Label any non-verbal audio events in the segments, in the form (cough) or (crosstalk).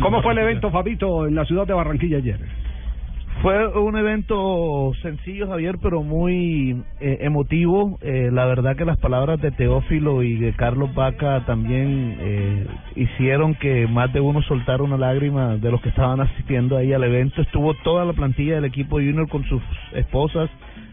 ¿Cómo fue el evento, Fabito, en la ciudad de Barranquilla ayer? Fue un evento sencillo, Javier, pero muy eh, emotivo. Eh, la verdad que las palabras de Teófilo y de Carlos Vaca también eh, hicieron que más de uno soltara una lágrima de los que estaban asistiendo ahí al evento. Estuvo toda la plantilla del equipo junior con sus esposas,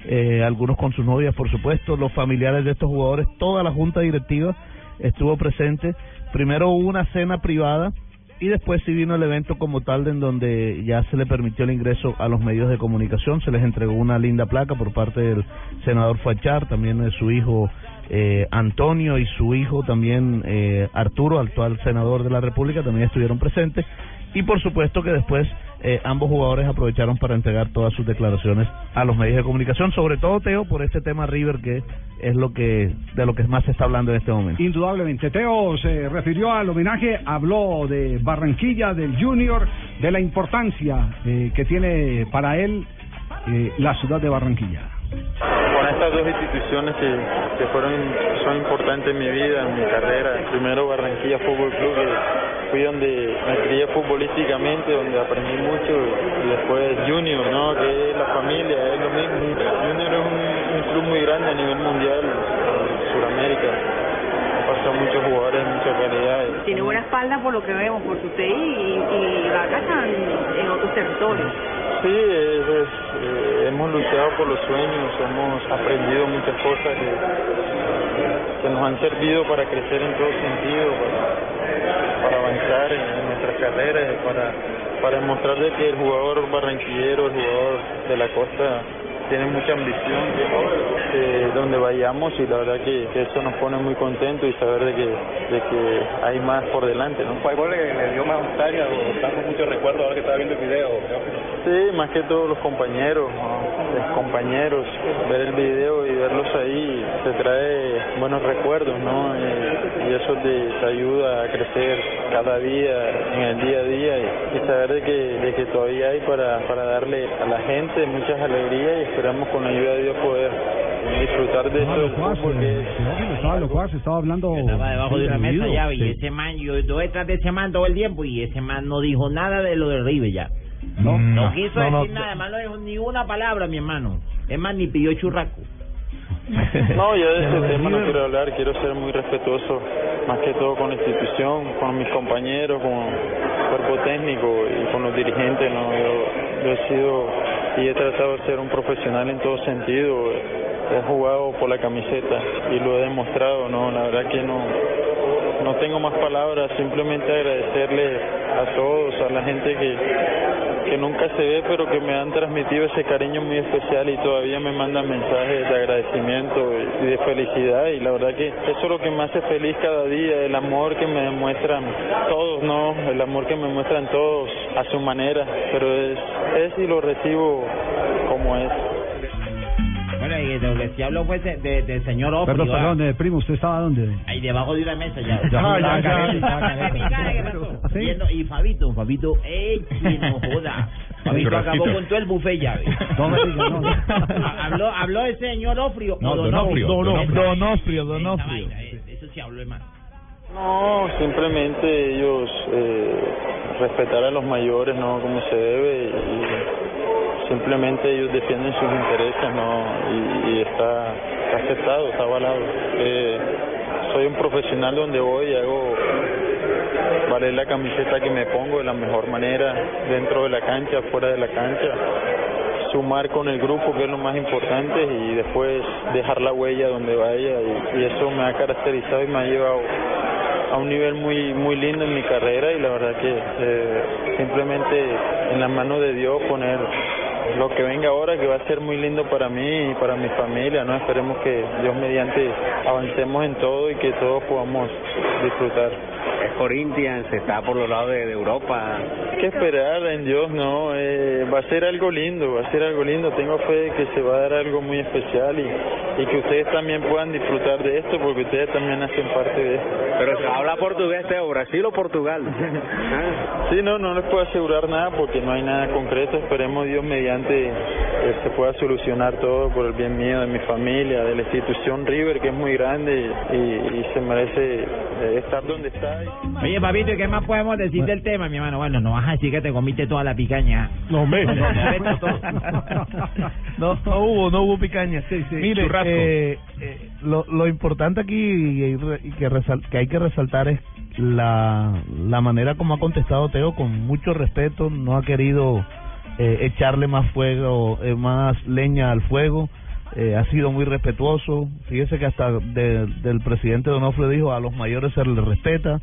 eh, algunos con sus novias, por supuesto, los familiares de estos jugadores, toda la junta directiva estuvo presente. Primero hubo una cena privada y después sí vino el evento como tal en donde ya se le permitió el ingreso a los medios de comunicación, se les entregó una linda placa por parte del senador Fachar, también de su hijo eh, Antonio y su hijo también eh, Arturo, actual senador de la República, también estuvieron presentes y por supuesto que después eh, ambos jugadores aprovecharon para entregar todas sus declaraciones a los medios de comunicación, sobre todo Teo por este tema River que es lo que de lo que más se está hablando en este momento. Indudablemente. Teo se refirió al homenaje, habló de Barranquilla, del Junior, de la importancia eh, que tiene para él eh, la ciudad de Barranquilla. Con estas dos instituciones que, que fueron son importantes en mi vida, en mi carrera. Primero Barranquilla Fútbol Club, que fui donde me crié futbolísticamente, donde aprendí mucho, y después Junior, ¿no? que es la familia, es lo mismo. Junior es un, un club muy grande a nivel mundial, en Sudamérica. Pasado muchos jugadores de mucha calidad. Tiene buena espalda por lo que vemos, porque usted y, y Vaca están en otros territorios. Sí, es- es, eh, hemos luchado por los sueños, hemos aprendido muchas cosas que, que nos han servido para crecer en todo sentido, para, para avanzar en, nuestras carreras, para, para demostrar de que el jugador barranquillero, el jugador de la costa, tiene mucha ambición eh, donde vayamos y la verdad que, eso nos pone muy contentos y saber de que, de que hay más por delante. ¿no? ¿Cuál le, le dio más nostalgia o está con mucho recuerdo ahora que estaba viendo el video? Sí, más que todos los compañeros, ¿no? los compañeros, ver el video y verlos ahí te trae buenos recuerdos, ¿no? Y, y eso te, te ayuda a crecer cada día, en el día a día y, y saber de que, de que todavía hay para, para darle a la gente muchas alegrías y esperamos con la ayuda de Dios poder disfrutar de Estaba esto del locuaz, fútbol que es Teófilo, estaba locuaz, estaba hablando... Estaba debajo de una mesa ya, y sí. ese man, yo estuve detrás de ese man todo el tiempo, y ese man no dijo nada de lo de River ya. No, No quiso no, no, decir nada, además no dijo ni una palabra, mi hermano. Es más, ni pidió churraco. (laughs) No, yo de ese Pero tema no quiero hablar, quiero ser muy respetuoso, más que todo con la institución, con mis compañeros, con el cuerpo técnico y con los dirigentes, ¿no? Yo, yo he sido y he tratado de ser un profesional en todo sentido, he jugado por la camiseta y lo he demostrado, ¿no? La verdad que no, no tengo más palabras, simplemente agradecerle a todos, a la gente que, que nunca se ve, pero que me han transmitido ese cariño muy especial y todavía me mandan mensajes de agradecimiento y de felicidad y la verdad que eso es lo que me hace feliz cada día, el amor que me demuestran todos, ¿no? El amor que me muestran todos a su manera, pero es, es y lo recibo como es. Que habló fue de, de- del señor Ofri. Perdón, perdón, eh, primo, ¿usted estaba dónde? Ahí debajo de una mesa ya. Y Fabito, Fabito, ¡ey, no joda! (laughs) Fabito acabó con todo el buffet ya. (laughs) No diga, no. (laughs) habló, habló el señor Ofrio. No, Donofrio, Donofrio. Donofrio, eh, Eso sí habló, hermano. No, simplemente ellos eh, respetar a los mayores, ¿no? Como se debe y simplemente ellos defienden sus intereses, ¿no? Y, está, está aceptado, está avalado. Eh, soy un profesional donde voy y hago valer la camiseta que me pongo de la mejor manera, dentro de la cancha, fuera de la cancha sumar con el grupo que es lo más importante y después dejar la huella donde vaya y, y eso me ha caracterizado y me ha llevado a un nivel muy muy lindo en mi carrera y la verdad que eh, simplemente en las manos de Dios poner lo que venga ahora que va a ser muy lindo para mí y para mi familia, ¿no? Esperemos que Dios mediante avancemos en todo y que todos podamos disfrutar. Corinthians, está por los lados de, de Europa. Hay que esperar en Dios, ¿no? Eh, va a ser algo lindo, va a ser algo lindo. Tengo fe de que se va a dar algo muy especial y, y que ustedes también puedan disfrutar de esto porque ustedes también hacen parte de esto. Pero se habla portugués, Teo, Brasil o Portugal. Sí, no, no les puedo asegurar nada porque no hay nada concreto. Esperemos Dios mediante eh, se pueda solucionar todo por el bien mío, de mi familia, de la institución River, que es muy grande y, y se merece eh, estar donde está. Oye, papito, ¿y qué más podemos decir del tema, mi hermano? Bueno, no vas a decir que te comiste toda la picaña. No, me. Todo. No, no hubo, no hubo picaña. Mire, churrasco. Eh, eh, lo, lo importante aquí y, que, resal- que hay que resaltar es la, la manera como ha contestado Teo con mucho respeto, no ha querido eh, echarle más fuego, eh, más leña al fuego, eh, ha sido muy respetuoso. Fíjese que hasta de- del presidente Donofrio dijo a los mayores se les respeta.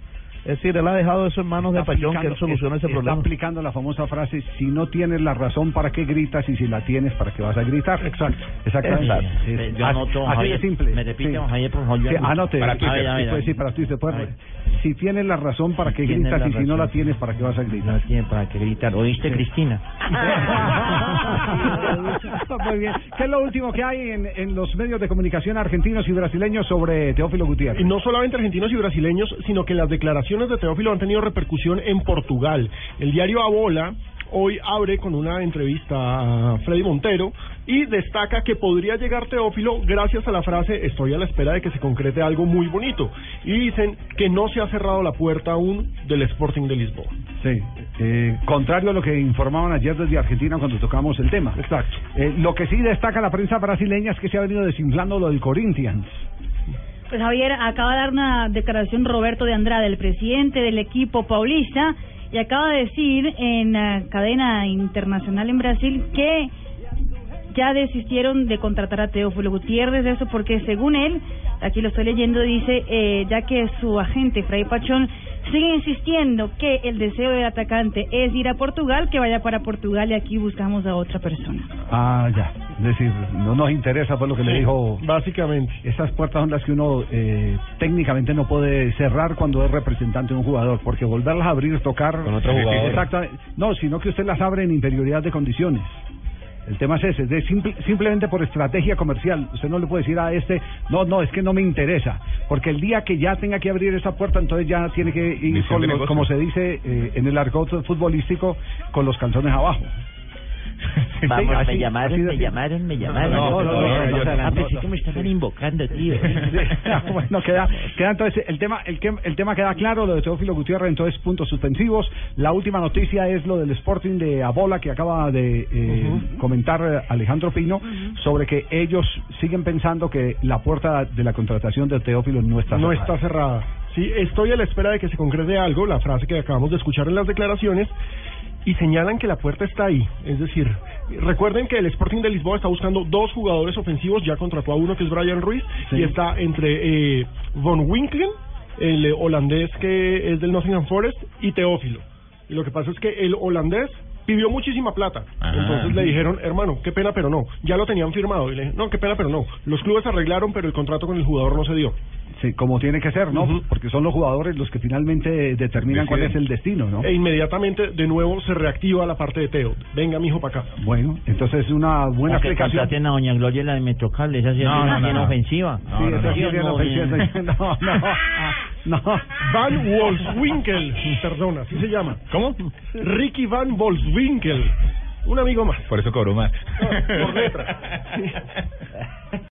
Es decir, él ha dejado eso en manos de Está Pachón que él solucione ese está problema. aplicando la famosa frase, si no tienes la razón, ¿para qué gritas? Y si la tienes, ¿para qué vas a gritar? Exacto. Exactamente. Exacto. Es- Yo así- anoto, así de simple. ¿Me repite, Sí. Javier, por favor? Yo Sí, anote. Para Twitter. sí, A ver, a sí, ver. para A ver. si tienes la razón, ¿para qué Tienes gritas? Y si no la tienes, ¿para qué vas a gritar? No tiene para qué gritar. ¿Oíste, Cristina? (laughs) (laughs) Muy bien. ¿Qué es lo último que hay en, los medios de comunicación argentinos y brasileños sobre Teófilo Gutiérrez? Y no solamente argentinos y brasileños, sino que las declaraciones de Teófilo han tenido repercusión en Portugal. El diario Abola hoy abre con una entrevista a Freddy Montero y destaca que podría llegar Teófilo gracias a la frase estoy a la espera de que se concrete algo muy bonito. Y dicen que no se ha cerrado la puerta aún del Sporting de Lisboa. Sí, eh, contrario a lo que informaban ayer desde Argentina cuando tocamos el tema. Exacto. Eh, lo que sí destaca la prensa brasileña es que se ha venido desinflando lo del Corinthians. Pues Javier, acaba de dar una declaración Roberto de Andrade, el presidente del equipo paulista, y acaba de decir en la cadena internacional en Brasil que ya desistieron de contratar a Teófilo Gutiérrez, eso porque según él, aquí lo estoy leyendo, dice, eh, ya que su agente, Fray Pachón, sigue insistiendo que el deseo del atacante es ir a Portugal, que vaya para Portugal y aquí buscamos a otra persona. Ah, ya. Es decir, no nos interesa por lo que le dijo. Básicamente. Esas puertas son las que uno eh, técnicamente no puede cerrar cuando es representante de un jugador, porque volverlas a abrir, tocar. Con otro jugador. Exactamente. No, sino que usted las abre en inferioridad de condiciones. El tema es ese, es de simple- simplemente por estrategia comercial. Usted no le puede decir a este, no, no, es que no me interesa. Porque el día que ya tenga que abrir esa puerta, entonces ya tiene que ir, con los- como se dice eh, en el argot futbolístico, con los calzones abajo. Vamos, así- me llamaron, me llamaron, me llamaron. No, no, no, no, no, no, Ah, no, pensé no. que me estaban invocando, tío. (laughs) bueno, queda, queda entonces el tema, el, que- el tema queda claro, lo de Teófilo Gutiérrez, entonces puntos suspensivos. La última noticia es lo del Sporting de Abola que acaba de eh, comentar eh, Alejandro Pino sobre que ellos siguen pensando que la puerta de la contratación de Teófilo no está no cerrada. está cerrada. Sí, estoy a la espera de que se concrete algo, la frase que acabamos de escuchar en las declaraciones, y señalan que la puerta está ahí. Es decir, recuerden que el Sporting de Lisboa está buscando dos jugadores ofensivos, ya contrató a uno que es Brian Ruiz, Sí. y está entre eh, Von Winklen, el holandés que es del Nottingham Forest, y Teófilo. Y lo que pasa es que el holandés pidió muchísima plata. Ah. Entonces le dijeron, hermano, qué pena, pero no. Ya lo tenían firmado. Y le dije, no, qué pena, pero no. Los clubes arreglaron, pero el contrato con el jugador no se dio. Sí, como tiene que ser, ¿no? Porque son los jugadores los que finalmente determinan cuál es el destino, ¿no? E inmediatamente, de nuevo, se reactiva la parte de Teo. Venga, mijo, para acá. Bueno, entonces es una buena O que a Doña Gloria la de Metrocal, esa sí es No, no, bien no, no. ofensiva. Sí, esa sí es bien (laughs) ofensiva. No, no, (laughs) no. Van Wolfswinkel, perdona, así se llama. ¿Cómo? Ricky Van Wolfswinkel. Un amigo más. Por eso cobró más. Por letra. (laughs)